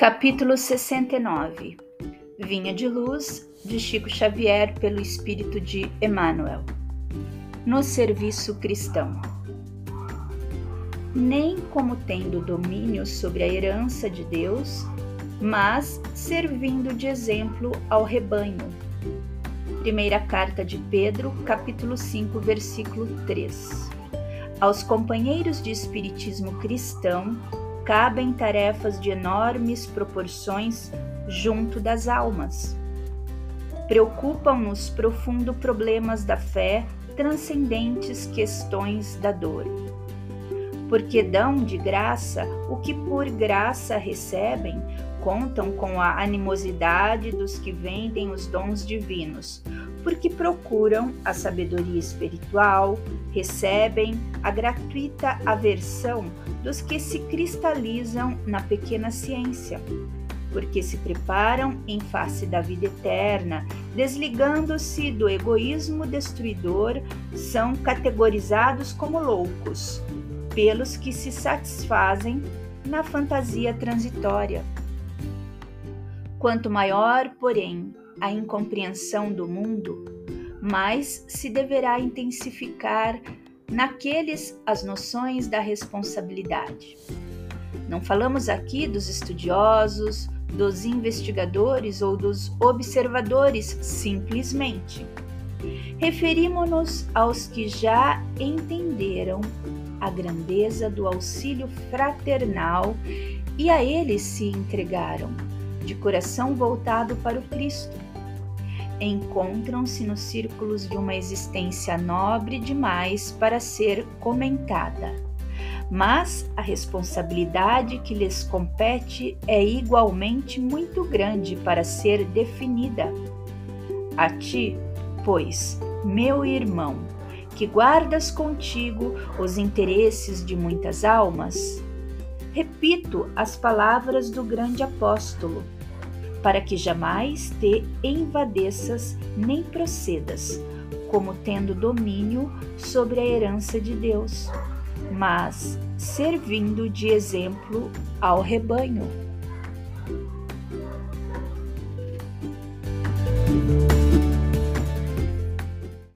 Capítulo 69 Vinha de Luz, de Chico Xavier, pelo Espírito de Emmanuel. No serviço cristão. Nem como tendo domínio sobre a herança de Deus, mas servindo de exemplo ao rebanho. Primeira carta de Pedro, capítulo 5, versículo 3. Aos companheiros de espiritismo cristão, cabem tarefas de enormes proporções junto das almas. Preocupam-nos profundo problemas da fé, transcendentes questões da dor. Porque dão de graça o que por graça recebem, contam com a animosidade dos que vendem os dons divinos, porque procuram a sabedoria espiritual, recebem a gratuita aversão dos que se cristalizam na pequena ciência, porque se preparam em face da vida eterna, desligando-se do egoísmo destruidor, são categorizados como loucos, pelos que se satisfazem na fantasia transitória. Quanto maior, porém, a incompreensão do mundo, mais se deverá intensificar naqueles as noções da responsabilidade. Não falamos aqui dos estudiosos, dos investigadores ou dos observadores, simplesmente. Referimos-nos aos que já entenderam a grandeza do auxílio fraternal e a eles se entregaram, de coração voltado para o Cristo encontram-se nos círculos de uma existência nobre demais para ser comentada. Mas a responsabilidade que lhes compete é igualmente muito grande para ser definida. A ti, pois, meu irmão, que guardas contigo os interesses de muitas almas, repito as palavras do grande apóstolo para que jamais te envadeças nem procedas, como tendo domínio sobre a herança de Deus, mas servindo de exemplo ao rebanho.